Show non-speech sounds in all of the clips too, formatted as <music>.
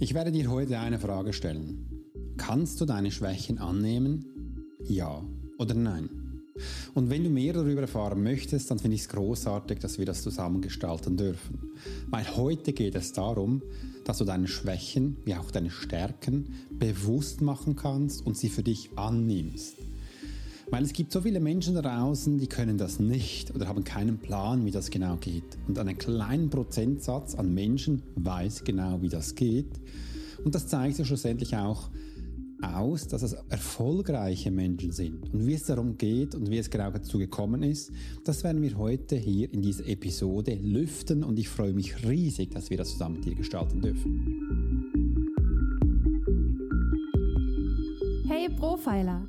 Ich werde dir heute eine Frage stellen. Kannst du deine Schwächen annehmen? Ja oder nein? Und wenn du mehr darüber erfahren möchtest, dann finde ich es großartig, dass wir das zusammen gestalten dürfen. Weil heute geht es darum, dass du deine Schwächen wie auch deine Stärken bewusst machen kannst und sie für dich annimmst. Weil es gibt so viele Menschen da draußen, die können das nicht oder haben keinen Plan, wie das genau geht. Und einen kleinen Prozentsatz an Menschen weiß genau, wie das geht. Und das zeigt ja schlussendlich auch aus, dass es erfolgreiche Menschen sind. Und wie es darum geht und wie es genau dazu gekommen ist, das werden wir heute hier in dieser Episode lüften und ich freue mich riesig, dass wir das zusammen mit dir gestalten dürfen. Hey Profiler!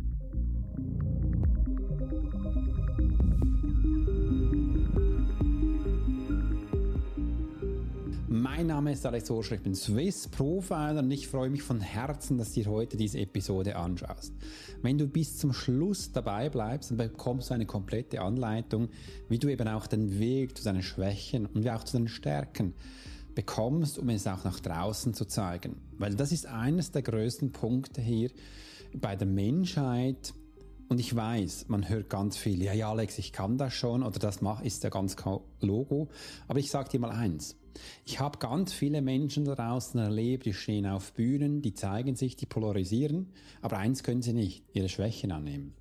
Mein Name ist Alex Orscher, ich bin Swiss Profiler und ich freue mich von Herzen, dass du dir heute diese Episode anschaust. Wenn du bis zum Schluss dabei bleibst, dann bekommst du eine komplette Anleitung, wie du eben auch den Weg zu deinen Schwächen und wie auch zu deinen Stärken bekommst, um es auch nach draußen zu zeigen. Weil das ist eines der größten Punkte hier bei der Menschheit, und ich weiß, man hört ganz viel, ja, ja, Alex, ich kann das schon oder das ist ja ganz Logo. Aber ich sage dir mal eins. Ich habe ganz viele Menschen da draußen erlebt, die stehen auf Bühnen, die zeigen sich, die polarisieren, aber eins können sie nicht, ihre Schwächen annehmen.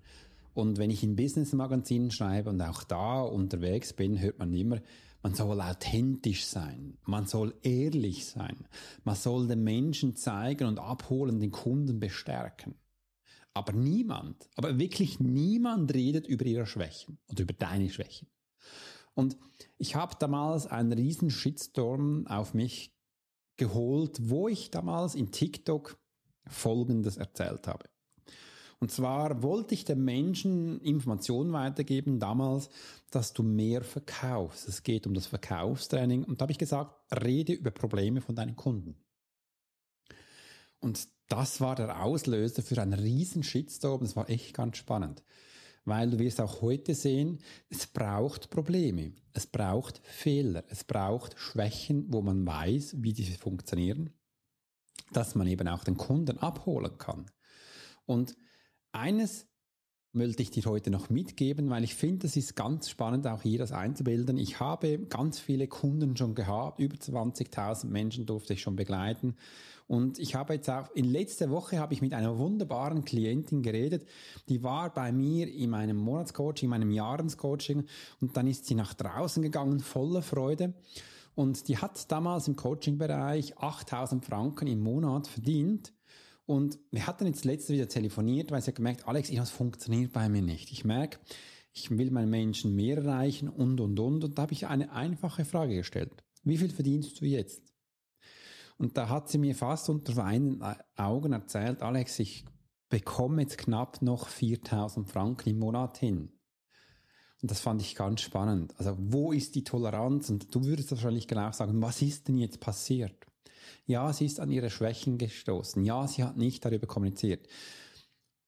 Und wenn ich in Business-Magazinen schreibe und auch da unterwegs bin, hört man immer, man soll authentisch sein, man soll ehrlich sein, man soll den Menschen zeigen und abholen, den Kunden bestärken. Aber niemand, aber wirklich niemand redet über ihre Schwächen oder über deine Schwächen. Und ich habe damals einen riesen Shitstorm auf mich geholt, wo ich damals in TikTok Folgendes erzählt habe. Und zwar wollte ich den Menschen Informationen weitergeben damals, dass du mehr verkaufst. Es geht um das Verkaufstraining. Und da habe ich gesagt, rede über Probleme von deinen Kunden. Und das war der Auslöser für einen riesen Shitstorm. Das war echt ganz spannend weil du wirst auch heute sehen, es braucht Probleme, es braucht Fehler, es braucht Schwächen, wo man weiß, wie diese funktionieren, dass man eben auch den Kunden abholen kann. Und eines wollte ich dir heute noch mitgeben, weil ich finde, es ist ganz spannend, auch hier das einzubilden. Ich habe ganz viele Kunden schon gehabt, über 20.000 Menschen durfte ich schon begleiten. Und ich habe jetzt auch, in letzter Woche habe ich mit einer wunderbaren Klientin geredet, die war bei mir in meinem Monatscoaching, in meinem Jahrescoaching und dann ist sie nach draußen gegangen, voller Freude. Und die hat damals im Coaching-Bereich 8000 Franken im Monat verdient und wir hatten jetzt letztes wieder telefoniert, weil sie hat gemerkt, Alex, das funktioniert bei mir nicht. Ich merke, ich will meinen Menschen mehr erreichen und, und, und. Und da habe ich eine einfache Frage gestellt. Wie viel verdienst du jetzt? Und da hat sie mir fast unter weinen Augen erzählt, Alex, ich bekomme jetzt knapp noch 4000 Franken im Monat hin. Und das fand ich ganz spannend. Also wo ist die Toleranz? Und du würdest wahrscheinlich genau sagen, was ist denn jetzt passiert? Ja, sie ist an ihre Schwächen gestoßen. Ja, sie hat nicht darüber kommuniziert.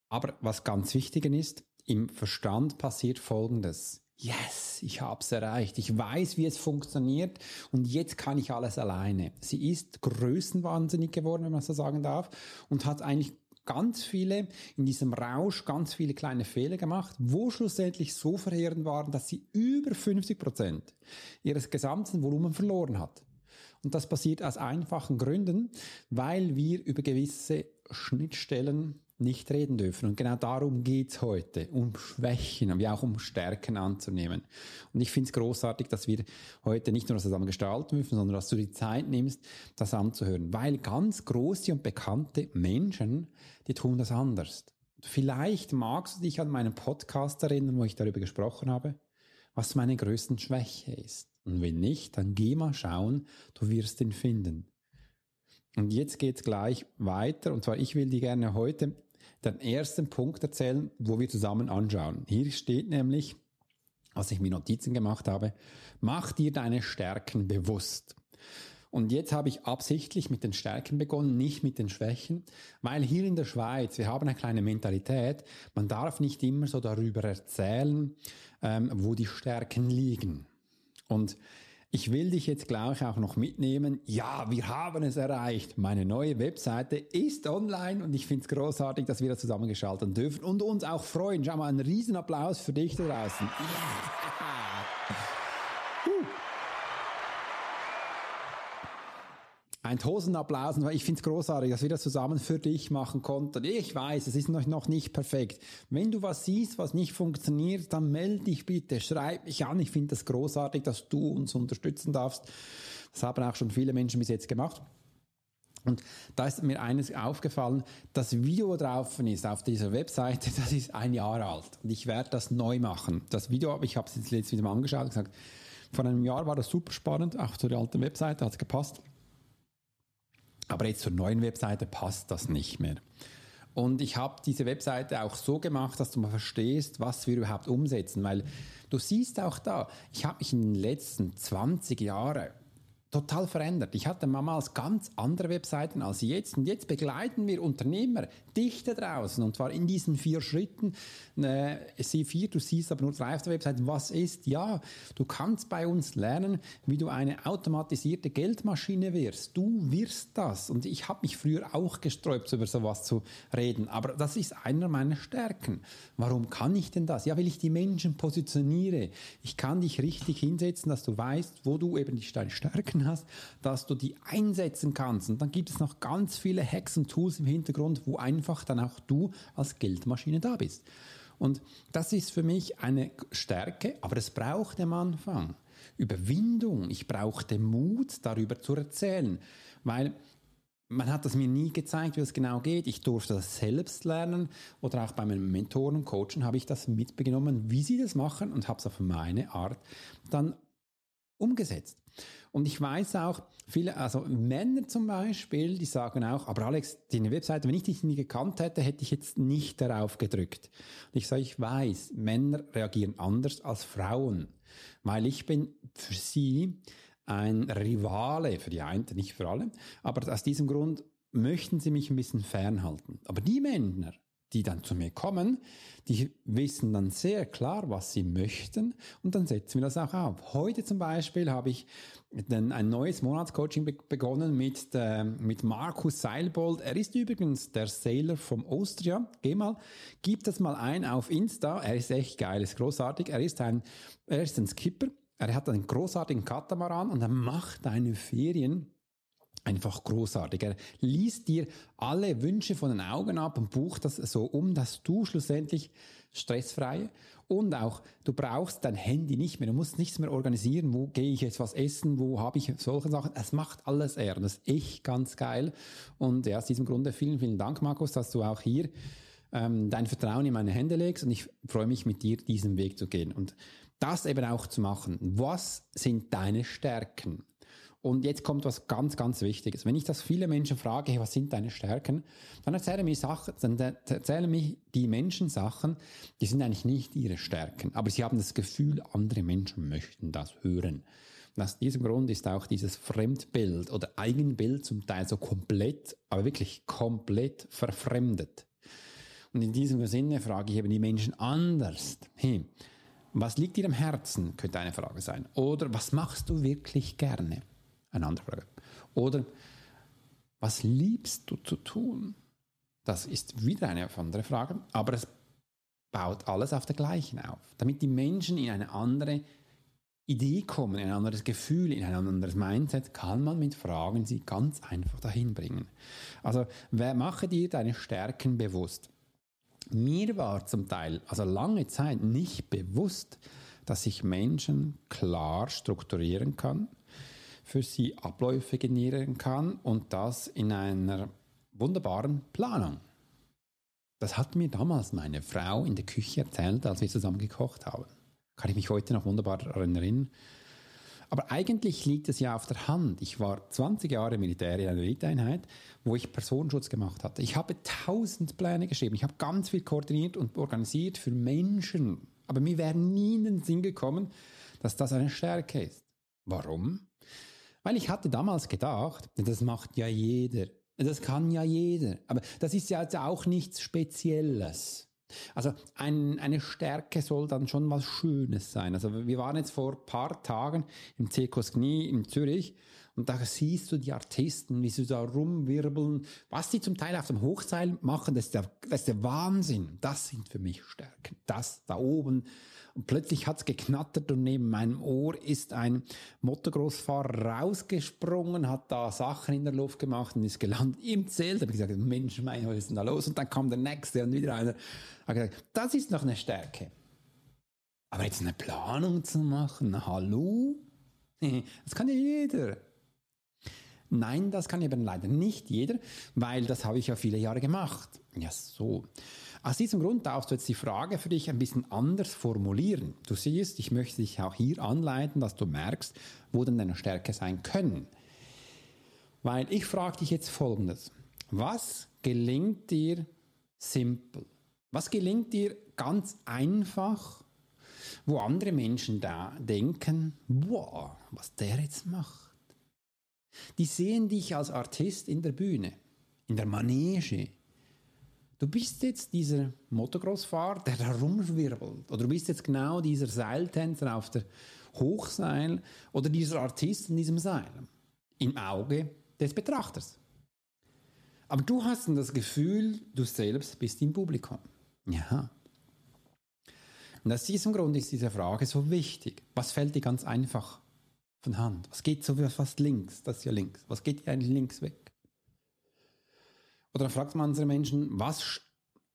Aber was ganz wichtig ist, im Verstand passiert Folgendes. Yes, ich habe es erreicht. Ich weiß, wie es funktioniert und jetzt kann ich alles alleine. Sie ist größenwahnsinnig geworden, wenn man so sagen darf, und hat eigentlich ganz viele in diesem Rausch ganz viele kleine Fehler gemacht, wo schlussendlich so verheerend waren, dass sie über 50 Prozent ihres gesamten Volumen verloren hat. Und das passiert aus einfachen Gründen, weil wir über gewisse Schnittstellen nicht reden dürfen. Und genau darum geht's heute, um Schwächen, wie auch um Stärken anzunehmen. Und ich finde es großartig, dass wir heute nicht nur zusammen gestalten dürfen, sondern dass du die Zeit nimmst, das anzuhören. Weil ganz große und bekannte Menschen, die tun das anders. Vielleicht magst du dich an meinen Podcast erinnern, wo ich darüber gesprochen habe, was meine größten Schwäche ist. Und wenn nicht, dann geh mal schauen, du wirst ihn finden. Und jetzt geht's gleich weiter. Und zwar, ich will dir gerne heute den ersten Punkt erzählen, wo wir zusammen anschauen. Hier steht nämlich, was ich mir Notizen gemacht habe, mach dir deine Stärken bewusst. Und jetzt habe ich absichtlich mit den Stärken begonnen, nicht mit den Schwächen, weil hier in der Schweiz, wir haben eine kleine Mentalität, man darf nicht immer so darüber erzählen, ähm, wo die Stärken liegen. Und ich will dich jetzt gleich auch noch mitnehmen. Ja, wir haben es erreicht. Meine neue Webseite ist online und ich finde es großartig, dass wir da zusammengeschaltet dürfen und uns auch freuen. Schau mal, ein Riesenapplaus für dich da draußen. Yeah. Ein Tosenapplaus. Ich finde es großartig, dass wir das zusammen für dich machen konnten. Ich weiß, es ist noch nicht perfekt. Wenn du was siehst, was nicht funktioniert, dann melde dich bitte, schreib mich an. Ich finde das großartig, dass du uns unterstützen darfst. Das haben auch schon viele Menschen bis jetzt gemacht. Und da ist mir eines aufgefallen, das Video drauf ist auf dieser Webseite, <laughs> das ist ein Jahr alt. Und ich werde das neu machen. Das Video, ich habe es jetzt wieder mal angeschaut und gesagt, vor einem Jahr war das super spannend, auch zu der alten Webseite hat es gepasst. Aber jetzt zur neuen Webseite passt das nicht mehr. Und ich habe diese Webseite auch so gemacht, dass du mal verstehst, was wir überhaupt umsetzen, weil du siehst auch da, ich habe mich in den letzten 20 Jahren total verändert. Ich hatte damals ganz andere Webseiten als jetzt und jetzt begleiten wir Unternehmer, dich da draußen und zwar in diesen vier Schritten. Äh, sie vier, du siehst aber nur drei auf der Webseite. Was ist? Ja, du kannst bei uns lernen, wie du eine automatisierte Geldmaschine wirst. Du wirst das und ich habe mich früher auch gesträubt, über sowas zu reden, aber das ist einer meiner Stärken. Warum kann ich denn das? Ja, weil ich die Menschen positioniere. Ich kann dich richtig hinsetzen, dass du weißt, wo du eben deine Stärken hast, dass du die einsetzen kannst. Und dann gibt es noch ganz viele Hacks und Tools im Hintergrund, wo einfach dann auch du als Geldmaschine da bist. Und das ist für mich eine Stärke, aber es braucht am Anfang Überwindung. Ich brauchte Mut, darüber zu erzählen, weil man hat das mir nie gezeigt, wie es genau geht. Ich durfte das selbst lernen oder auch bei meinen Mentoren, Coachen habe ich das mitbekommen, wie sie das machen und habe es auf meine Art dann umgesetzt. Und ich weiß auch, viele, also Männer zum Beispiel, die sagen auch, aber Alex, deine Webseite, wenn ich dich nie gekannt hätte, hätte ich jetzt nicht darauf gedrückt. Und ich sage, ich weiß, Männer reagieren anders als Frauen, weil ich bin für sie ein Rivale, für die einen, nicht für alle, aber aus diesem Grund möchten sie mich ein bisschen fernhalten. Aber die Männer, die dann zu mir kommen, die wissen dann sehr klar, was sie möchten und dann setzen wir das auch auf. Heute zum Beispiel habe ich ein neues Monatscoaching begonnen mit, äh, mit Markus Seilbold. Er ist übrigens der Sailor vom Austria. Geh mal, gib das mal ein auf Insta. Er ist echt geil, ist großartig. Er ist ein, er ist ein Skipper. Er hat einen großartigen Katamaran und er macht eine Ferien einfach großartig. Er liest dir alle Wünsche von den Augen ab und bucht das so um, dass du schlussendlich stressfrei und auch du brauchst dein Handy nicht mehr. Du musst nichts mehr organisieren. Wo gehe ich jetzt was essen? Wo habe ich solche Sachen? Es macht alles er. Das ist echt ganz geil. Und ja, aus diesem Grunde vielen, vielen Dank, Markus, dass du auch hier ähm, dein Vertrauen in meine Hände legst und ich freue mich mit dir diesen Weg zu gehen und das eben auch zu machen. Was sind deine Stärken? Und jetzt kommt was ganz, ganz Wichtiges. Wenn ich das viele Menschen frage, hey, was sind deine Stärken, dann erzählen mir Sachen, dann erzählen mich die Menschen Sachen, die sind eigentlich nicht ihre Stärken, aber sie haben das Gefühl, andere Menschen möchten das hören. Und aus diesem Grund ist auch dieses Fremdbild oder Eigenbild zum Teil so komplett, aber wirklich komplett verfremdet. Und in diesem Sinne frage ich eben die Menschen anders. Hey, was liegt dir am Herzen? Könnte eine Frage sein. Oder was machst du wirklich gerne? Eine andere Frage. Oder was liebst du zu tun? Das ist wieder eine andere Frage, aber es baut alles auf der gleichen auf, damit die Menschen in eine andere Idee kommen, in ein anderes Gefühl, in ein anderes Mindset, kann man mit Fragen sie ganz einfach dahin bringen. Also, wer mache dir deine Stärken bewusst? Mir war zum Teil, also lange Zeit nicht bewusst, dass ich Menschen klar strukturieren kann, für sie Abläufe generieren kann und das in einer wunderbaren Planung. Das hat mir damals meine Frau in der Küche erzählt, als wir zusammen gekocht haben. Kann ich mich heute noch wunderbar daran erinnern. Aber eigentlich liegt es ja auf der Hand. Ich war 20 Jahre Militär in einer Eliteeinheit, wo ich Personenschutz gemacht hatte. Ich habe tausend Pläne geschrieben. Ich habe ganz viel koordiniert und organisiert für Menschen. Aber mir wäre nie in den Sinn gekommen, dass das eine Stärke ist. Warum? Weil ich hatte damals gedacht, das macht ja jeder. Das kann ja jeder. Aber das ist ja jetzt auch nichts Spezielles. Also ein, eine Stärke soll dann schon was Schönes sein. Also wir waren jetzt vor ein paar Tagen im Zirkus Knie in Zürich und da siehst du die Artisten, wie sie da rumwirbeln, was sie zum Teil auf dem Hochseil machen, das ist der, das ist der Wahnsinn. Das sind für mich Stärken. Das da oben und plötzlich hat's geknattert und neben meinem Ohr ist ein Mottogroßfahrer rausgesprungen, hat da Sachen in der Luft gemacht und ist gelandet im Zelt. Da habe ich gesagt, Mensch, mein, was ist denn da los? Und dann kam der nächste und wieder einer. Habe gesagt, das ist noch eine Stärke. Aber jetzt eine Planung zu machen, hallo? <laughs> Das kann ja jeder. Nein, das kann eben leider nicht jeder, weil das habe ich ja viele Jahre gemacht. Ja, so. Aus diesem Grund darfst du jetzt die Frage für dich ein bisschen anders formulieren. Du siehst, ich möchte dich auch hier anleiten, dass du merkst, wo denn deine Stärke sein können. Weil ich frage dich jetzt Folgendes. Was gelingt dir simpel? Was gelingt dir ganz einfach, wo andere Menschen da denken, boah, was der jetzt macht? Die sehen dich als Artist in der Bühne, in der Manege, Du bist jetzt dieser Motocross-Fahrer, der da rumwirbelt. Oder du bist jetzt genau dieser Seiltänzer auf der Hochseil oder dieser Artist in diesem Seil. Im Auge des Betrachters. Aber du hast dann das Gefühl, du selbst bist im Publikum. Ja. Und aus diesem Grund ist diese Frage so wichtig. Was fällt dir ganz einfach von Hand? Was geht so fast links? Das ist ja links. Was geht dir eigentlich links weg? Oder dann fragt man unsere Menschen, was,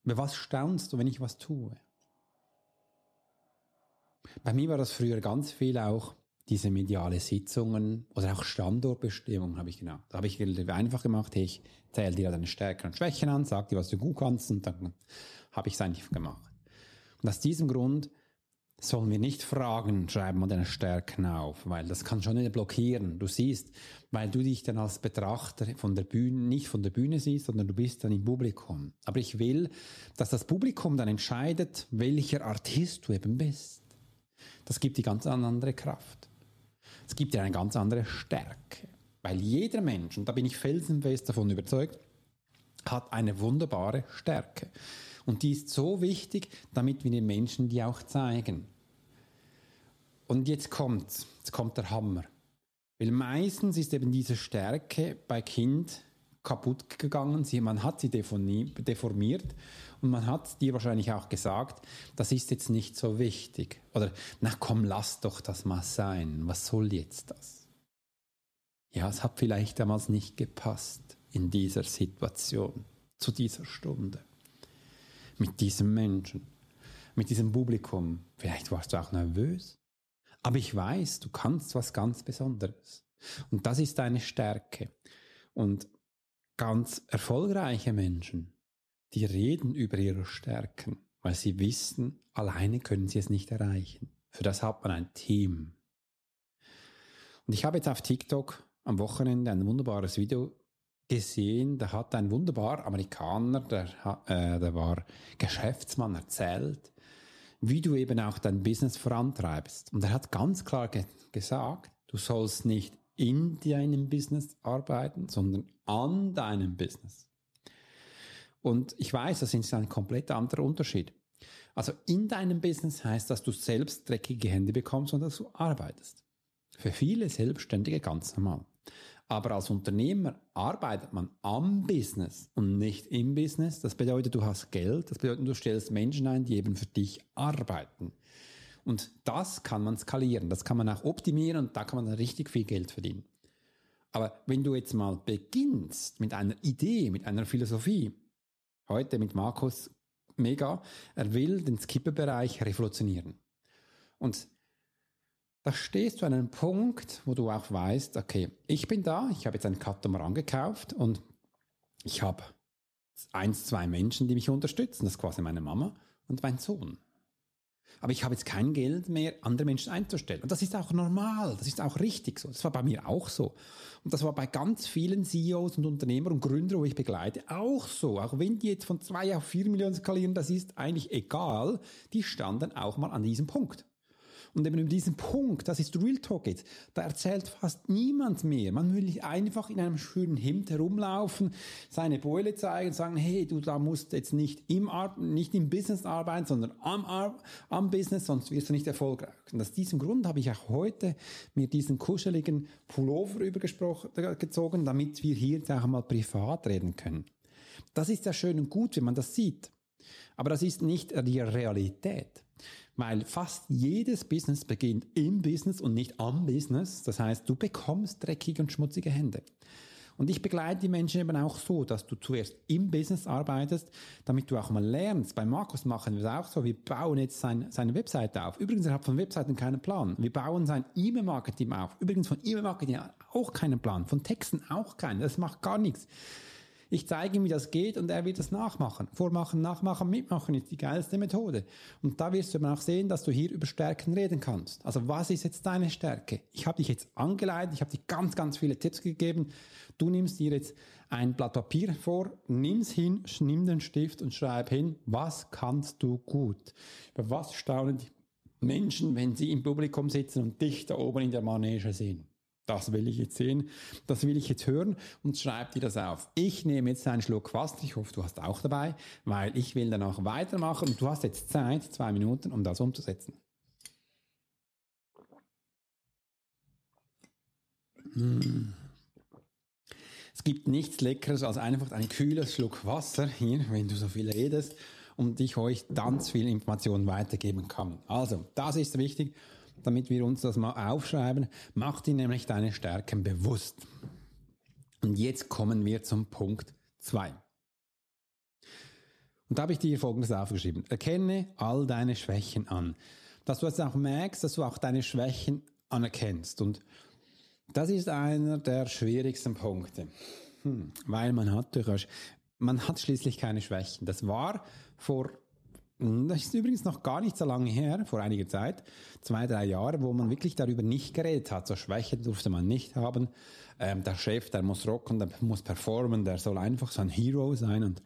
über was staunst du, wenn ich was tue? Bei mir war das früher ganz viel auch diese mediale Sitzungen oder auch Standortbestimmung habe ich genau. Da habe ich einfach gemacht, ich zähle dir deine Stärken und Schwächen an, sag dir, was du gut kannst und dann habe ich es eigentlich gemacht. Und aus diesem Grund sollen wir nicht Fragen schreiben und deine Stärken auf, weil das kann schon wieder blockieren. Du siehst, weil du dich dann als Betrachter von der Bühne, nicht von der Bühne siehst, sondern du bist dann im Publikum. Aber ich will, dass das Publikum dann entscheidet, welcher Artist du eben bist. Das gibt die ganz andere Kraft. Es gibt dir eine ganz andere Stärke. Weil jeder Mensch, und da bin ich felsenfest davon überzeugt, hat eine wunderbare Stärke. Und die ist so wichtig, damit wir den Menschen die auch zeigen. Und jetzt kommt, jetzt kommt der Hammer. Weil meistens ist eben diese Stärke bei Kind kaputt gegangen. Sie, man hat sie deformiert und man hat dir wahrscheinlich auch gesagt, das ist jetzt nicht so wichtig. Oder, na komm, lass doch das mal sein. Was soll jetzt das? Ja, es hat vielleicht damals nicht gepasst in dieser Situation, zu dieser Stunde mit diesem Menschen, mit diesem Publikum. Vielleicht warst du auch nervös. Aber ich weiß, du kannst was ganz Besonderes. Und das ist deine Stärke. Und ganz erfolgreiche Menschen, die reden über ihre Stärken, weil sie wissen, alleine können sie es nicht erreichen. Für das hat man ein Team. Und ich habe jetzt auf TikTok am Wochenende ein wunderbares Video gesehen, da hat ein wunderbarer Amerikaner, der, äh, der war Geschäftsmann, erzählt, wie du eben auch dein Business vorantreibst. Und er hat ganz klar ge gesagt, du sollst nicht in deinem Business arbeiten, sondern an deinem Business. Und ich weiß, das ist ein komplett anderer Unterschied. Also in deinem Business heißt, dass du selbst dreckige Hände bekommst und dass du arbeitest. Für viele Selbstständige ganz normal. Aber als Unternehmer arbeitet man am Business und nicht im Business. Das bedeutet, du hast Geld. Das bedeutet, du stellst Menschen ein, die eben für dich arbeiten. Und das kann man skalieren, das kann man auch optimieren und da kann man dann richtig viel Geld verdienen. Aber wenn du jetzt mal beginnst mit einer Idee, mit einer Philosophie, heute mit Markus Mega, er will den Skipper-Bereich revolutionieren. Und da stehst du an einem Punkt, wo du auch weißt, okay, ich bin da, ich habe jetzt einen Katamaran gekauft und ich habe eins, zwei Menschen, die mich unterstützen. Das ist quasi meine Mama und mein Sohn. Aber ich habe jetzt kein Geld mehr, andere Menschen einzustellen. Und das ist auch normal, das ist auch richtig so. Das war bei mir auch so. Und das war bei ganz vielen CEOs und Unternehmern und Gründern, wo ich begleite, auch so. Auch wenn die jetzt von zwei auf vier Millionen skalieren, das ist eigentlich egal. Die standen auch mal an diesem Punkt. Und eben in diesem Punkt, das ist Real Talk jetzt, da erzählt fast niemand mehr. Man will einfach in einem schönen Hemd herumlaufen, seine Beule zeigen, sagen, hey, du da musst jetzt nicht im, Ar nicht im Business arbeiten, sondern am, Ar am Business, sonst wirst du nicht erfolgreich. Und aus diesem Grund habe ich auch heute mir diesen kuscheligen Pullover übergezogen, damit wir hier jetzt auch mal privat reden können. Das ist ja schön und gut, wenn man das sieht. Aber das ist nicht die Realität. Weil fast jedes Business beginnt im Business und nicht am Business. Das heißt, du bekommst dreckige und schmutzige Hände. Und ich begleite die Menschen eben auch so, dass du zuerst im Business arbeitest, damit du auch mal lernst. Bei Markus machen wir es auch so. Wir bauen jetzt sein, seine Webseite auf. Übrigens, er hat von Webseiten keinen Plan. Wir bauen sein E-Mail-Marketing auf. Übrigens, von E-Mail-Marketing auch keinen Plan. Von Texten auch keinen. Das macht gar nichts. Ich zeige ihm, wie das geht und er wird es nachmachen. Vormachen, nachmachen, mitmachen ist die geilste Methode. Und da wirst du dann auch sehen, dass du hier über Stärken reden kannst. Also was ist jetzt deine Stärke? Ich habe dich jetzt angeleitet, ich habe dir ganz, ganz viele Tipps gegeben. Du nimmst dir jetzt ein Blatt Papier vor, nimm's hin, nimm den Stift und schreib hin, was kannst du gut? Über was staunen die Menschen, wenn sie im Publikum sitzen und dich da oben in der Manege sehen? Das will ich jetzt sehen, das will ich jetzt hören und schreib dir das auf. Ich nehme jetzt einen Schluck Wasser, ich hoffe, du hast auch dabei, weil ich will danach weitermachen und du hast jetzt Zeit, zwei Minuten, um das umzusetzen. Hm. Es gibt nichts Leckeres als einfach ein kühles Schluck Wasser hier, wenn du so viel redest und ich euch ganz viel Informationen weitergeben kann. Also, das ist wichtig damit wir uns das mal aufschreiben. Mach dir nämlich deine Stärken bewusst. Und jetzt kommen wir zum Punkt 2. Und da habe ich dir folgendes aufgeschrieben. Erkenne all deine Schwächen an. Dass du jetzt auch merkst, dass du auch deine Schwächen anerkennst. Und das ist einer der schwierigsten Punkte. Hm, weil man hat durchaus, man hat schließlich keine Schwächen. Das war vor das ist übrigens noch gar nicht so lange her, vor einiger Zeit, zwei, drei Jahre, wo man wirklich darüber nicht geredet hat. So Schwächen durfte man nicht haben. Ähm, der Chef, der muss rocken, der muss performen, der soll einfach so ein Hero sein. Und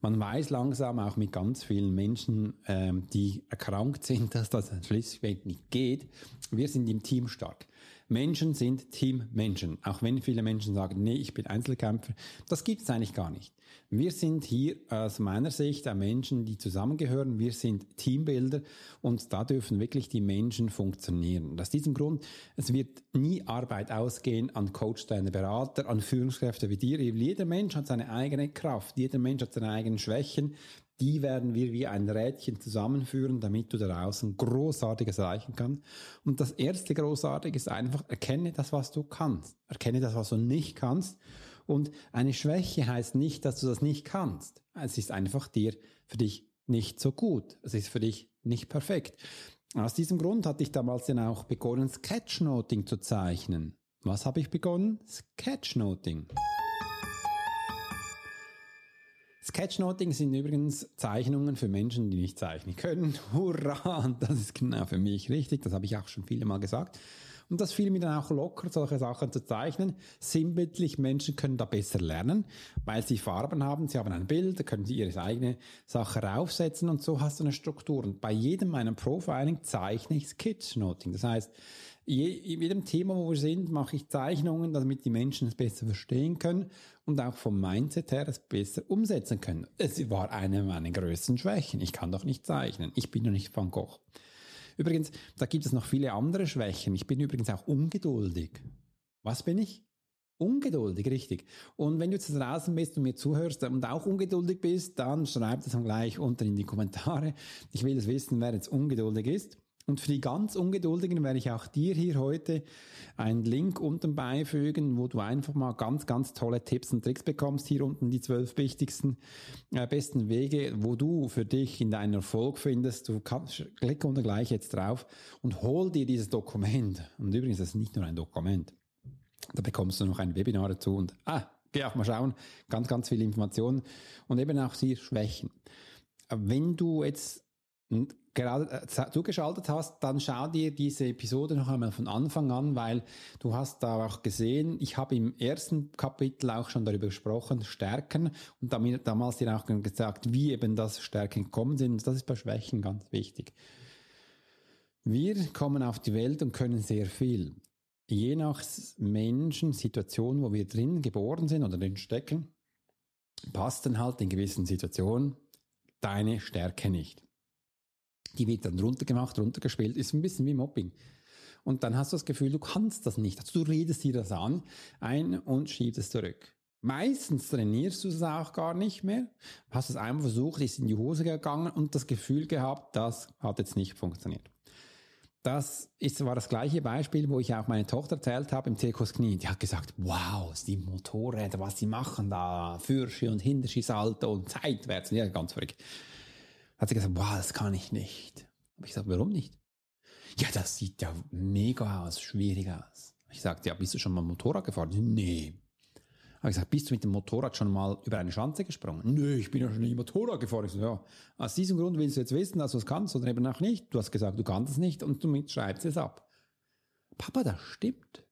man weiß langsam auch mit ganz vielen Menschen, ähm, die erkrankt sind, <laughs> dass das schlichtweg nicht geht. Wir sind im Team stark. Menschen sind Teammenschen. Auch wenn viele Menschen sagen, nee, ich bin Einzelkämpfer. Das gibt es eigentlich gar nicht. Wir sind hier aus meiner Sicht Menschen, die zusammengehören. Wir sind Teambilder und da dürfen wirklich die Menschen funktionieren. Aus diesem Grund, es wird nie Arbeit ausgehen an Coach, deine Berater, an Führungskräfte wie dir. Jeder Mensch hat seine eigene Kraft. Jeder Mensch hat seine eigenen Schwächen die werden wir wie ein Rädchen zusammenführen, damit du daraus ein großartiges erreichen kannst. Und das erste Großartige ist einfach, erkenne das, was du kannst. Erkenne das, was du nicht kannst. Und eine Schwäche heißt nicht, dass du das nicht kannst. Es ist einfach dir, für dich nicht so gut. Es ist für dich nicht perfekt. Aus diesem Grund hatte ich damals dann auch begonnen, Sketchnoting zu zeichnen. Was habe ich begonnen? Sketchnoting. Sketchnoting sind übrigens Zeichnungen für Menschen, die nicht zeichnen können. <laughs> Hurra! Und das ist genau für mich richtig. Das habe ich auch schon viele Mal gesagt. Und das fiel mir dann auch locker, solche Sachen zu zeichnen. Sinnbildlich, Menschen können da besser lernen, weil sie Farben haben, sie haben ein Bild, da können sie ihre eigene Sache raufsetzen und so hast du eine Struktur. Und bei jedem meinem Profiling zeichne ich Sketchnoting. Das heißt, je, in jedem Thema, wo wir sind, mache ich Zeichnungen, damit die Menschen es besser verstehen können und auch vom Mindset her es besser umsetzen können. Es war eine meiner größten Schwächen. Ich kann doch nicht zeichnen. Ich bin doch nicht Van Gogh. Übrigens, da gibt es noch viele andere Schwächen. Ich bin übrigens auch ungeduldig. Was bin ich? Ungeduldig, richtig. Und wenn du jetzt draußen bist und mir zuhörst und auch ungeduldig bist, dann schreib das dann gleich unten in die Kommentare. Ich will es wissen, wer jetzt ungeduldig ist. Und für die ganz Ungeduldigen werde ich auch dir hier heute einen Link unten beifügen, wo du einfach mal ganz, ganz tolle Tipps und Tricks bekommst. Hier unten die zwölf wichtigsten, äh, besten Wege, wo du für dich in deinen Erfolg findest. Du kannst, klick unten gleich jetzt drauf und hol dir dieses Dokument. Und übrigens, das ist nicht nur ein Dokument. Da bekommst du noch ein Webinar dazu und, ah, geh auch mal schauen. Ganz, ganz viele Informationen und eben auch sie Schwächen. Wenn du jetzt gerade äh, zugeschaltet hast, dann schau dir diese Episode noch einmal von Anfang an, weil du hast da auch gesehen, ich habe im ersten Kapitel auch schon darüber gesprochen, Stärken und damit, damals dir auch gesagt, wie eben das Stärken gekommen sind. Das ist bei Schwächen ganz wichtig. Wir kommen auf die Welt und können sehr viel. Je nach Menschen, Situation, wo wir drin geboren sind oder drin stecken, passt dann halt in gewissen Situationen deine Stärke nicht. Die wird dann runtergemacht, runtergespielt, ist ein bisschen wie Mobbing. Und dann hast du das Gefühl, du kannst das nicht. Also du redest dir das an, ein und schiebst es zurück. Meistens trainierst du es auch gar nicht mehr. Hast es einmal versucht, ist in die Hose gegangen und das Gefühl gehabt, das hat jetzt nicht funktioniert. Das ist, war das gleiche Beispiel, wo ich auch meine Tochter erzählt habe im Zirkus Knie. Die hat gesagt, wow, die Motorräder, was sie machen da, Fürsche und Hinterschießalter und seitwärts. Ja, ganz verrückt hat sie gesagt, wow, das kann ich nicht. Habe ich gesagt, warum nicht? Ja, das sieht ja mega aus, schwierig aus. Ich sagte, ja, bist du schon mal Motorrad gefahren? Nee. Habe ich gesagt, bist du mit dem Motorrad schon mal über eine Schanze gesprungen? Nö, ich bin ja schon nie Motorrad gefahren. Ich so, ja, aus diesem Grund willst du jetzt wissen, dass du es kannst oder eben auch nicht. Du hast gesagt, du kannst es nicht und du schreibst es ab. Papa, das stimmt.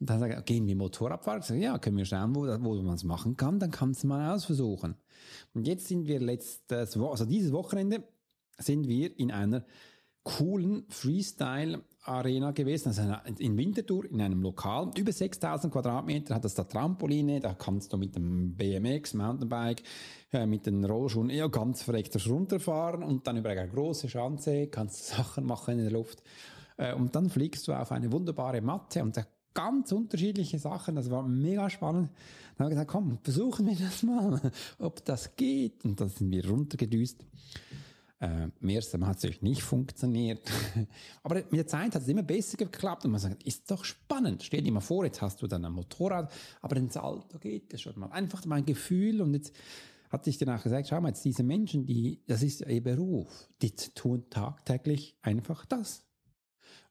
Und dann sage ich, gehen wir? Ich sage, ja, können wir schauen, wo, wo man es machen kann, dann kannst du mal ausversuchen. Und jetzt sind wir letztes, also dieses Wochenende sind wir in einer coolen Freestyle Arena gewesen, also in Winterthur in einem Lokal. Über 6000 Quadratmeter hat das da Trampoline, da kannst du mit dem BMX, Mountainbike, äh, mit den Rollschuhen ja ganz verreckt runterfahren und dann über eine große Schanze kannst du <laughs> Sachen machen in der Luft. Äh, und dann fliegst du auf eine wunderbare Matte und da ganz unterschiedliche Sachen. Das war mega spannend. Dann habe ich gesagt, komm, versuchen wir das mal, <laughs> ob das geht. Und dann sind wir runtergedüst. Äh, ersten Mal hat es natürlich nicht funktioniert. <laughs> Aber mit der Zeit hat es immer besser geklappt und man sagt, ist doch spannend. Stell dir mal vor, jetzt hast du dann ein Motorrad, aber ins Salto geht das schon mal. Einfach mein Gefühl und jetzt hatte ich danach gesagt, schau mal, jetzt diese Menschen, die, das ist ihr Beruf, die tun tagtäglich einfach das.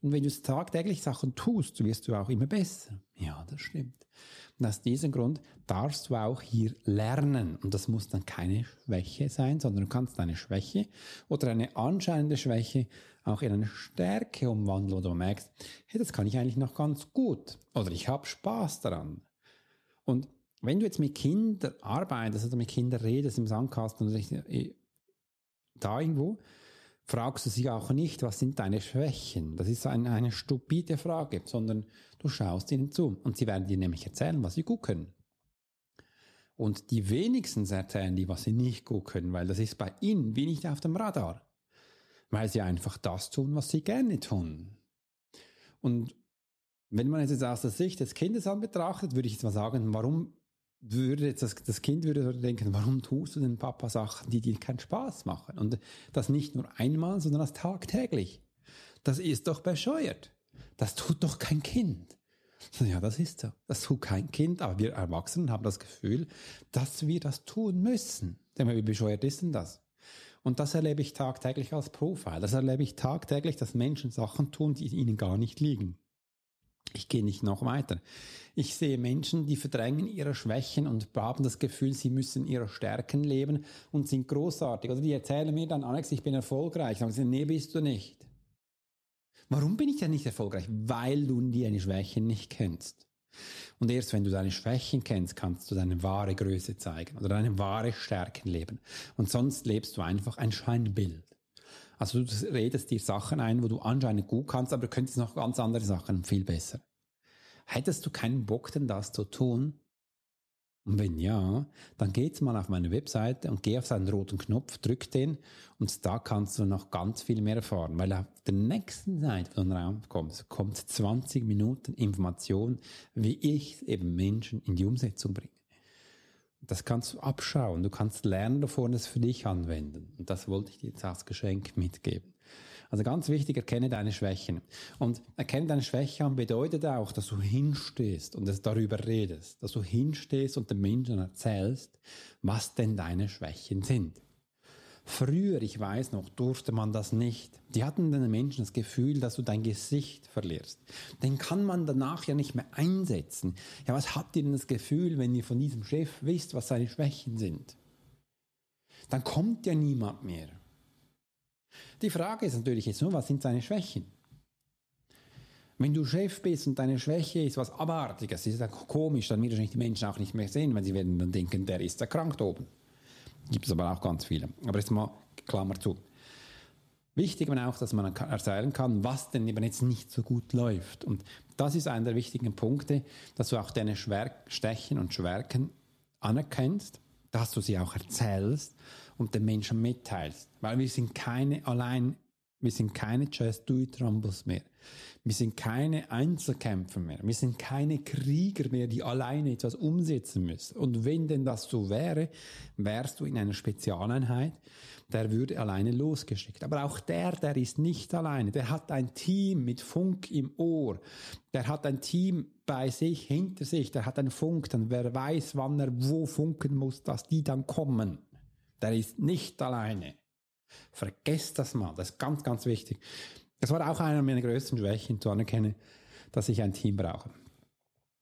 Und wenn du tagtäglich Sachen tust, wirst du auch immer besser. Ja, das stimmt. Und aus diesem Grund darfst du auch hier lernen. Und das muss dann keine Schwäche sein, sondern du kannst deine Schwäche oder eine anscheinende Schwäche auch in eine Stärke umwandeln, wo du merkst, hey, das kann ich eigentlich noch ganz gut. Oder ich habe Spaß daran. Und wenn du jetzt mit Kindern arbeitest oder mit Kindern redest im Sandkasten oder äh, da irgendwo, fragst du sie auch nicht, was sind deine Schwächen? Das ist eine, eine stupide Frage, sondern du schaust ihnen zu und sie werden dir nämlich erzählen, was sie gut können. Und die wenigsten erzählen dir, was sie nicht gut können, weil das ist bei ihnen wie nicht auf dem Radar. Weil sie einfach das tun, was sie gerne tun. Und wenn man jetzt aus der Sicht des Kindes an betrachtet, würde ich jetzt mal sagen, warum würde jetzt das, das Kind würde denken, warum tust du denn Papa Sachen, die dir keinen Spaß machen? Und das nicht nur einmal, sondern das tagtäglich. Das ist doch bescheuert. Das tut doch kein Kind. Ja, das ist so. Das tut kein Kind, aber wir Erwachsenen haben das Gefühl, dass wir das tun müssen. Denn wie bescheuert ist denn das? Und das erlebe ich tagtäglich als Profil. Das erlebe ich tagtäglich, dass Menschen Sachen tun, die ihnen gar nicht liegen. Ich gehe nicht noch weiter. Ich sehe Menschen, die verdrängen ihre Schwächen und haben das Gefühl, sie müssen ihre Stärken leben und sind großartig. Oder die erzählen mir dann, Alex, ich bin erfolgreich. Dann sagen sie, nee, bist du nicht. Warum bin ich denn nicht erfolgreich? Weil du deine Schwächen nicht kennst. Und erst wenn du deine Schwächen kennst, kannst du deine wahre Größe zeigen oder deine wahre Stärken leben. Und sonst lebst du einfach ein Scheinbild. Also du redest dir Sachen ein, wo du anscheinend gut kannst, aber du könntest noch ganz andere Sachen viel besser. Hättest du keinen Bock denn das zu tun? Und wenn ja, dann geh jetzt mal auf meine Webseite und geh auf seinen roten Knopf, drück den und da kannst du noch ganz viel mehr erfahren, weil auf der nächsten Seite, wo du Raum kommst, kommt 20 Minuten Information, wie ich eben Menschen in die Umsetzung bringe. Das kannst du abschauen, du kannst lernen davon, es für dich anwenden. Und das wollte ich dir jetzt als Geschenk mitgeben. Also ganz wichtig, erkenne deine Schwächen. Und erkenne deine Schwächen bedeutet auch, dass du hinstehst und dass darüber redest, dass du hinstehst und den Menschen erzählst, was denn deine Schwächen sind. Früher, ich weiß noch, durfte man das nicht. Die hatten den Menschen das Gefühl, dass du dein Gesicht verlierst. Den kann man danach ja nicht mehr einsetzen. Ja, was habt ihr denn das Gefühl, wenn ihr von diesem Chef wisst, was seine Schwächen sind? Dann kommt ja niemand mehr. Die Frage ist natürlich jetzt nur, was sind seine Schwächen? Wenn du Chef bist und deine Schwäche ist was Abartiges, ist ja komisch, dann wird wahrscheinlich die Menschen auch nicht mehr sehen, weil sie werden dann denken, der ist erkrankt oben. Gibt es aber auch ganz viele. Aber jetzt mal Klammer zu. Wichtig aber auch, dass man erzählen kann, was denn eben jetzt nicht so gut läuft. Und das ist einer der wichtigen Punkte, dass du auch deine Schwächen und Schwärken anerkennst, dass du sie auch erzählst und den Menschen mitteilst. Weil wir sind keine allein, wir sind keine Just Do It Rumbles mehr. Wir sind keine Einzelkämpfer mehr. Wir sind keine Krieger mehr, die alleine etwas umsetzen müssen. Und wenn denn das so wäre, wärst du in einer Spezialeinheit, der würde alleine losgeschickt. Aber auch der, der ist nicht alleine. Der hat ein Team mit Funk im Ohr. Der hat ein Team bei sich, hinter sich. Der hat einen Funk, dann wer weiß, wann er wo funken muss, dass die dann kommen. Der ist nicht alleine. Vergesst das mal. Das ist ganz, ganz wichtig. Das war auch einer meiner größten Schwächen, zu anerkennen, dass ich ein Team brauche.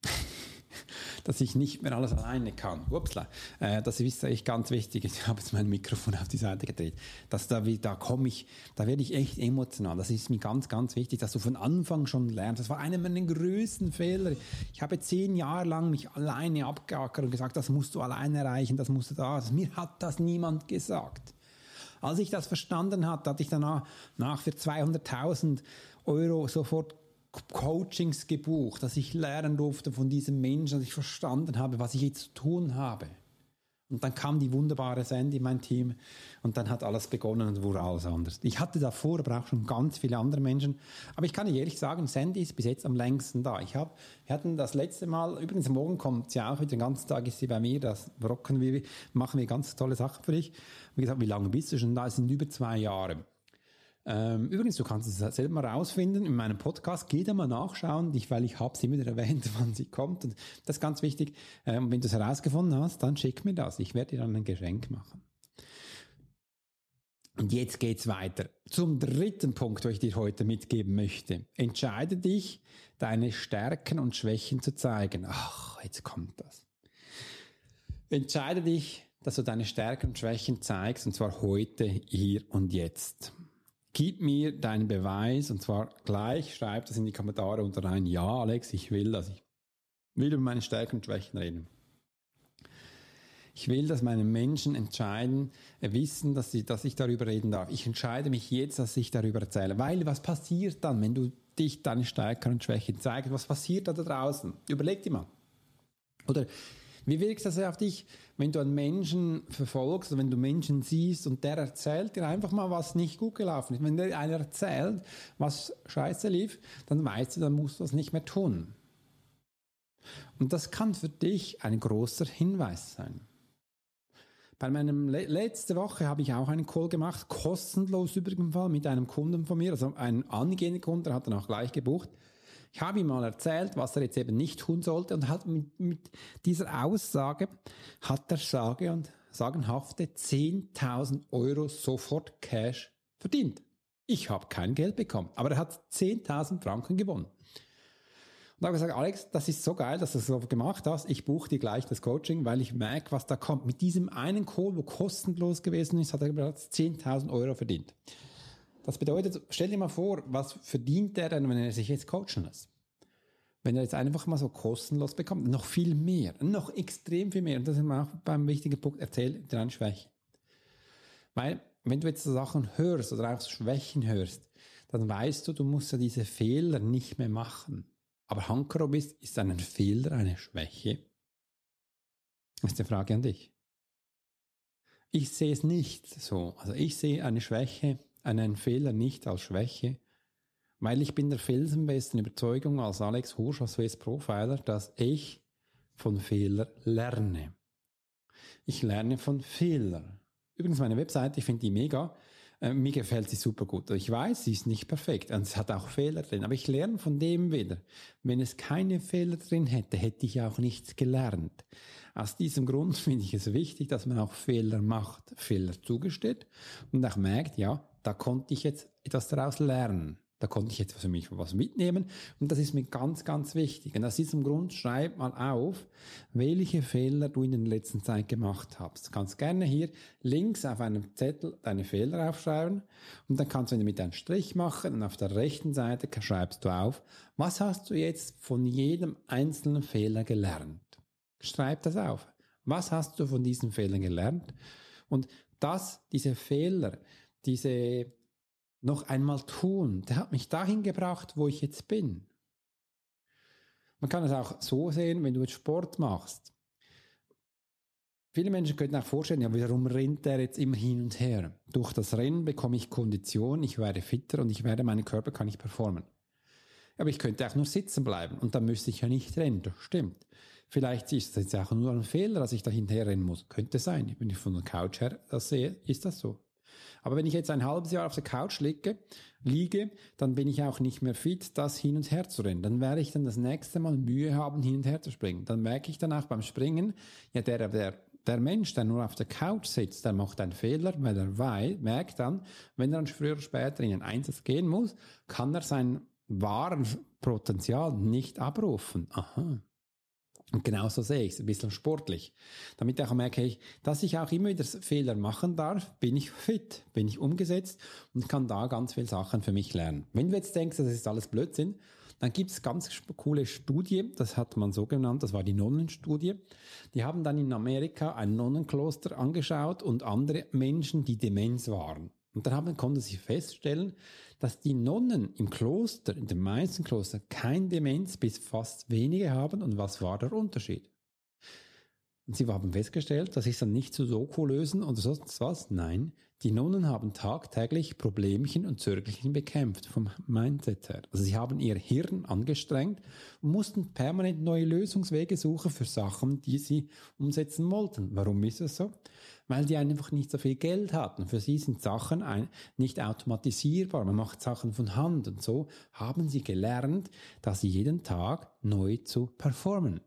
<laughs> dass ich nicht mehr alles alleine kann. Upsla. Äh, das ist echt ganz wichtig. Ich habe jetzt mein Mikrofon auf die Seite gedreht. Dass da, da komme ich, da werde ich echt emotional. Das ist mir ganz, ganz wichtig, dass du von Anfang schon lernst. Das war einer meiner größten Fehler. Ich habe zehn Jahre lang mich alleine abgeackert und gesagt, das musst du alleine erreichen, das musst du da. Mir hat das niemand gesagt. Als ich das verstanden hatte, hatte ich danach nach für 200.000 Euro sofort Coachings gebucht, dass ich lernen durfte von diesem Menschen, dass ich verstanden habe, was ich jetzt zu tun habe. Und dann kam die wunderbare Sandy in mein Team und dann hat alles begonnen und wurde alles anders. Ich hatte davor aber auch schon ganz viele andere Menschen. Aber ich kann dir ehrlich sagen, Sandy ist bis jetzt am längsten da. Ich habe, wir hatten das letzte Mal, übrigens morgen kommt sie auch wieder, den ganzen Tag ist sie bei mir, das rocken wir, machen wir ganz tolle Sachen für dich. Wie gesagt, wie lange bist du schon da? Es sind über zwei Jahre. Ähm, übrigens, du kannst es selber mal rausfinden in meinem Podcast. Geh da mal nachschauen, weil ich habe es immer wieder erwähnt, <laughs> wann sie kommt. Und das ist ganz wichtig. Ähm, wenn du es herausgefunden hast, dann schick mir das. Ich werde dir dann ein Geschenk machen. Und jetzt geht's weiter zum dritten Punkt, den ich dir heute mitgeben möchte. Entscheide dich, deine Stärken und Schwächen zu zeigen. Ach, jetzt kommt das. Entscheide dich, dass du deine Stärken und Schwächen zeigst, und zwar heute, hier und jetzt. Gib mir deinen Beweis und zwar gleich, schreib das in die Kommentare unter rein. Ja, Alex, ich will das. Ich will über meine Stärken und Schwächen reden. Ich will, dass meine Menschen entscheiden, äh, wissen, dass, sie, dass ich darüber reden darf. Ich entscheide mich jetzt, dass ich darüber erzähle. Weil was passiert dann, wenn du dich deine Stärken und Schwächen zeigst? Was passiert da, da draußen? Überleg dir mal. Oder wie wirkt das auf dich, wenn du einen Menschen verfolgst oder wenn du Menschen siehst und der erzählt dir einfach mal, was nicht gut gelaufen ist? Wenn dir einer erzählt, was scheiße lief, dann weißt du, dann musst du das nicht mehr tun. Und das kann für dich ein großer Hinweis sein. Bei meinem Le letzte Woche habe ich auch einen Call gemacht, kostenlos übrigens mit einem Kunden von mir, also ein angehender Kunde, der hat dann auch gleich gebucht. Ich habe ihm mal erzählt, was er jetzt eben nicht tun sollte und hat mit, mit dieser Aussage hat er sage und sagenhafte 10.000 Euro sofort Cash verdient. Ich habe kein Geld bekommen, aber er hat 10.000 Franken gewonnen. Und da habe ich gesagt, Alex, das ist so geil, dass du das so gemacht hast. Ich buche dir gleich das Coaching, weil ich merke, was da kommt. Mit diesem einen Call, wo kostenlos gewesen ist, hat er bereits 10.000 Euro verdient. Das bedeutet, stell dir mal vor, was verdient er denn, wenn er sich jetzt coachen lässt? Wenn er jetzt einfach mal so kostenlos bekommt, noch viel mehr, noch extrem viel mehr. Und das ist auch beim wichtigen Punkt, erzähl deine Schwäche. Weil, wenn du jetzt so Sachen hörst oder auch Schwächen hörst, dann weißt du, du musst ja diese Fehler nicht mehr machen. Aber Hankaro bist, ist ein Fehler eine Schwäche? Das ist die Frage an dich. Ich sehe es nicht so. Also ich sehe eine Schwäche einen Fehler nicht als Schwäche, weil ich bin der felsenbesten Überzeugung als Alex Hursch als Swiss Profiler, dass ich von Fehlern lerne. Ich lerne von Fehlern. Übrigens meine Webseite, ich finde die mega. äh, mir gefällt sie super gut. Ich weiß, sie ist nicht perfekt und es hat auch Fehler drin, aber ich lerne von dem wieder. Wenn es keine Fehler drin hätte, hätte ich auch nichts gelernt. Aus diesem Grund <laughs> finde ich es wichtig, dass man auch Fehler macht, Fehler zugesteht und auch merkt, ja, da konnte ich jetzt etwas daraus lernen. Da konnte ich jetzt für mich was mitnehmen und das ist mir ganz, ganz wichtig. Und aus diesem Grund schreib mal auf, welche Fehler du in der letzten Zeit gemacht hast. Du kannst gerne hier links auf einem Zettel deine Fehler aufschreiben und dann kannst du mit einem Strich machen und auf der rechten Seite schreibst du auf, was hast du jetzt von jedem einzelnen Fehler gelernt. Schreib das auf. Was hast du von diesen Fehlern gelernt? Und das, diese Fehler, diese noch einmal tun, der hat mich dahin gebracht, wo ich jetzt bin. Man kann es auch so sehen, wenn du jetzt Sport machst. Viele Menschen könnten auch vorstellen, ja, warum rennt der jetzt immer hin und her? Durch das Rennen bekomme ich Kondition, ich werde fitter und ich werde, meinen Körper kann ich performen. Aber ich könnte auch nur sitzen bleiben und dann müsste ich ja nicht rennen, das stimmt. Vielleicht ist es jetzt auch nur ein Fehler, dass ich da hinterher rennen muss. Könnte sein. Wenn ich von der Couch her das sehe, ist das so. Aber wenn ich jetzt ein halbes Jahr auf der Couch liege, liege, dann bin ich auch nicht mehr fit, das hin und her zu rennen. Dann werde ich dann das nächste Mal Mühe haben, hin und her zu springen. Dann merke ich dann auch beim Springen, ja, der, der, der Mensch, der nur auf der Couch sitzt, der macht einen Fehler, weil er weiß, merkt dann, wenn er dann früher oder später in den Einsatz gehen muss, kann er sein wahres Potenzial nicht abrufen. Aha. Und genauso sehe ich es, ein bisschen sportlich. Damit ich auch merke, dass ich auch immer wieder Fehler machen darf, bin ich fit, bin ich umgesetzt und kann da ganz viele Sachen für mich lernen. Wenn du jetzt denkst, das ist alles Blödsinn, dann gibt es ganz coole Studie, das hat man so genannt, das war die Nonnenstudie. Die haben dann in Amerika ein Nonnenkloster angeschaut und andere Menschen, die Demenz waren. Und dann haben, konnten sie feststellen, dass die Nonnen im Kloster, in den meisten Klostern, kein Demenz bis fast wenige haben. Und was war der Unterschied? Und sie haben festgestellt, das ist dann nicht zu Doku lösen oder sonst was. Nein, die Nonnen haben tagtäglich Problemchen und Zögerchen bekämpft vom Mindset her. Also sie haben ihr Hirn angestrengt und mussten permanent neue Lösungswege suchen für Sachen, die sie umsetzen wollten. Warum ist das so? weil die einfach nicht so viel Geld hatten. Für sie sind Sachen ein, nicht automatisierbar. Man macht Sachen von Hand und so haben sie gelernt, dass sie jeden Tag neu zu performen.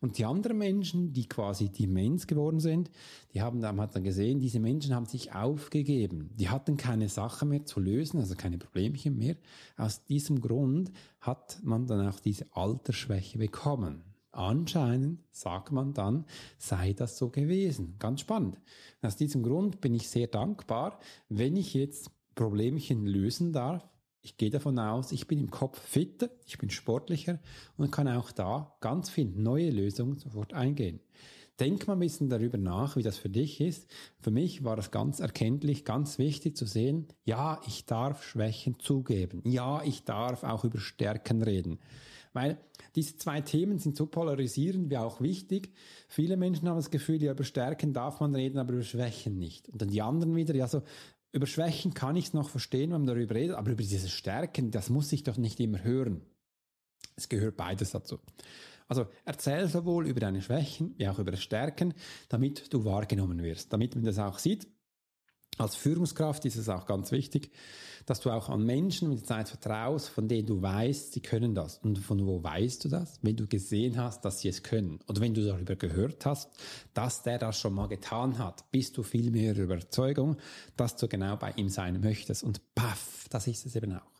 Und die anderen Menschen, die quasi Demenz geworden sind, die haben dann, hat dann gesehen, diese Menschen haben sich aufgegeben. Die hatten keine Sache mehr zu lösen, also keine Problemchen mehr. Aus diesem Grund hat man dann auch diese Altersschwäche bekommen. Anscheinend sagt man dann, sei das so gewesen. Ganz spannend. Aus diesem Grund bin ich sehr dankbar, wenn ich jetzt Problemchen lösen darf. Ich gehe davon aus, ich bin im Kopf fitter, ich bin sportlicher und kann auch da ganz viel neue Lösungen sofort eingehen. Denk mal ein bisschen darüber nach, wie das für dich ist. Für mich war es ganz erkenntlich, ganz wichtig zu sehen, ja, ich darf Schwächen zugeben. Ja, ich darf auch über Stärken reden. Weil diese zwei Themen sind so polarisierend wie auch wichtig. Viele Menschen haben das Gefühl, ja, über Stärken darf man reden, aber über Schwächen nicht. Und dann die anderen wieder, ja, so, über Schwächen kann ich es noch verstehen, wenn man darüber redet, aber über diese Stärken, das muss ich doch nicht immer hören. Es gehört beides dazu. Also erzähl sowohl über deine Schwächen wie auch über Stärken, damit du wahrgenommen wirst, damit man das auch sieht. Als Führungskraft ist es auch ganz wichtig, dass du auch an Menschen mit der Zeit vertraust, von denen du weißt, sie können das. Und von wo weißt du das? Wenn du gesehen hast, dass sie es können. Oder wenn du darüber gehört hast, dass der das schon mal getan hat, bist du viel mehr Überzeugung, dass du genau bei ihm sein möchtest. Und paff, das ist es eben auch.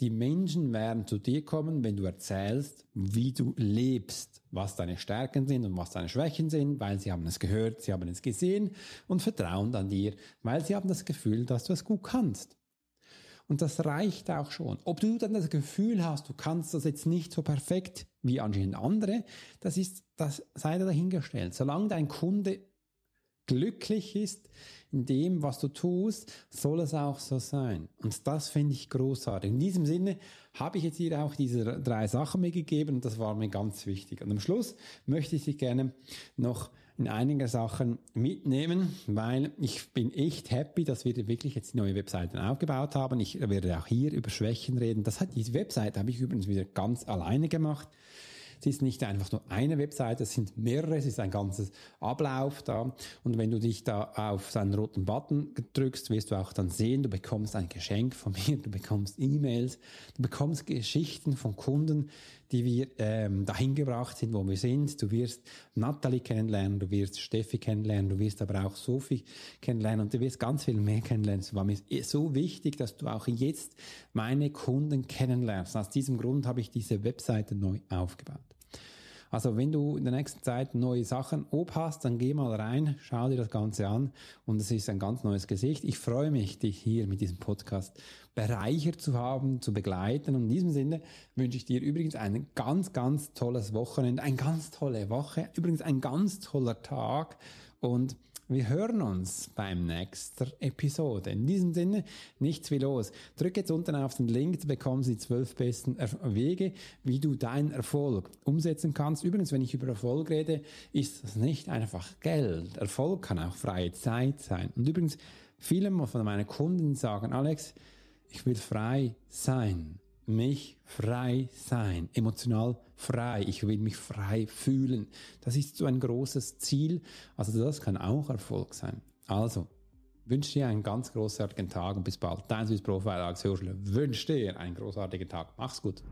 Die Menschen werden zu dir kommen, wenn du erzählst, wie du lebst, was deine Stärken sind und was deine Schwächen sind, weil sie haben es gehört, sie haben es gesehen und vertrauen an dir, weil sie haben das Gefühl, dass du es gut kannst. Und das reicht auch schon. Ob du dann das Gefühl hast, du kannst das jetzt nicht so perfekt wie anscheinend andere, das ist, das sei dahingestellt. Solange dein Kunde glücklich ist in dem, was du tust, soll es auch so sein. Und das finde ich großartig. In diesem Sinne habe ich jetzt hier auch diese drei Sachen mitgegeben und das war mir ganz wichtig. Und am Schluss möchte ich Sie gerne noch in einigen Sachen mitnehmen, weil ich bin echt happy, dass wir wirklich jetzt neue Webseiten aufgebaut haben. Ich werde auch hier über Schwächen reden. Das hat diese Webseite habe ich übrigens wieder ganz alleine gemacht. Es ist nicht einfach nur eine Webseite, es sind mehrere, es ist ein ganzes Ablauf da. Und wenn du dich da auf seinen roten Button drückst, wirst du auch dann sehen, du bekommst ein Geschenk von mir, du bekommst E-Mails, du bekommst Geschichten von Kunden, die wir ähm, dahin gebracht sind, wo wir sind. Du wirst Natalie kennenlernen, du wirst Steffi kennenlernen, du wirst aber auch Sophie kennenlernen und du wirst ganz viel mehr kennenlernen. Es war mir so wichtig, dass du auch jetzt meine Kunden kennenlernst. Aus diesem Grund habe ich diese Webseite neu aufgebaut. Also wenn du in der nächsten Zeit neue Sachen ob hast, dann geh mal rein, schau dir das Ganze an und es ist ein ganz neues Gesicht. Ich freue mich, dich hier mit diesem Podcast bereichert zu haben, zu begleiten. Und in diesem Sinne wünsche ich dir übrigens ein ganz, ganz tolles Wochenende, eine ganz tolle Woche, übrigens ein ganz toller Tag und wir hören uns beim nächsten Episode. In diesem Sinne, nichts wie los. Drück jetzt unten auf den Link, du bekommst die zwölf besten Wege, wie du deinen Erfolg umsetzen kannst. Übrigens, wenn ich über Erfolg rede, ist das nicht einfach Geld. Erfolg kann auch freie Zeit sein. Und übrigens, viele von meinen Kunden sagen, Alex, ich will frei sein mich frei sein, emotional frei. Ich will mich frei fühlen. Das ist so ein großes Ziel. Also das kann auch Erfolg sein. Also, wünsche dir einen ganz großartigen Tag und bis bald. Dein Swiss Profile Alex Hirschler wünsche dir einen großartigen Tag. Mach's gut.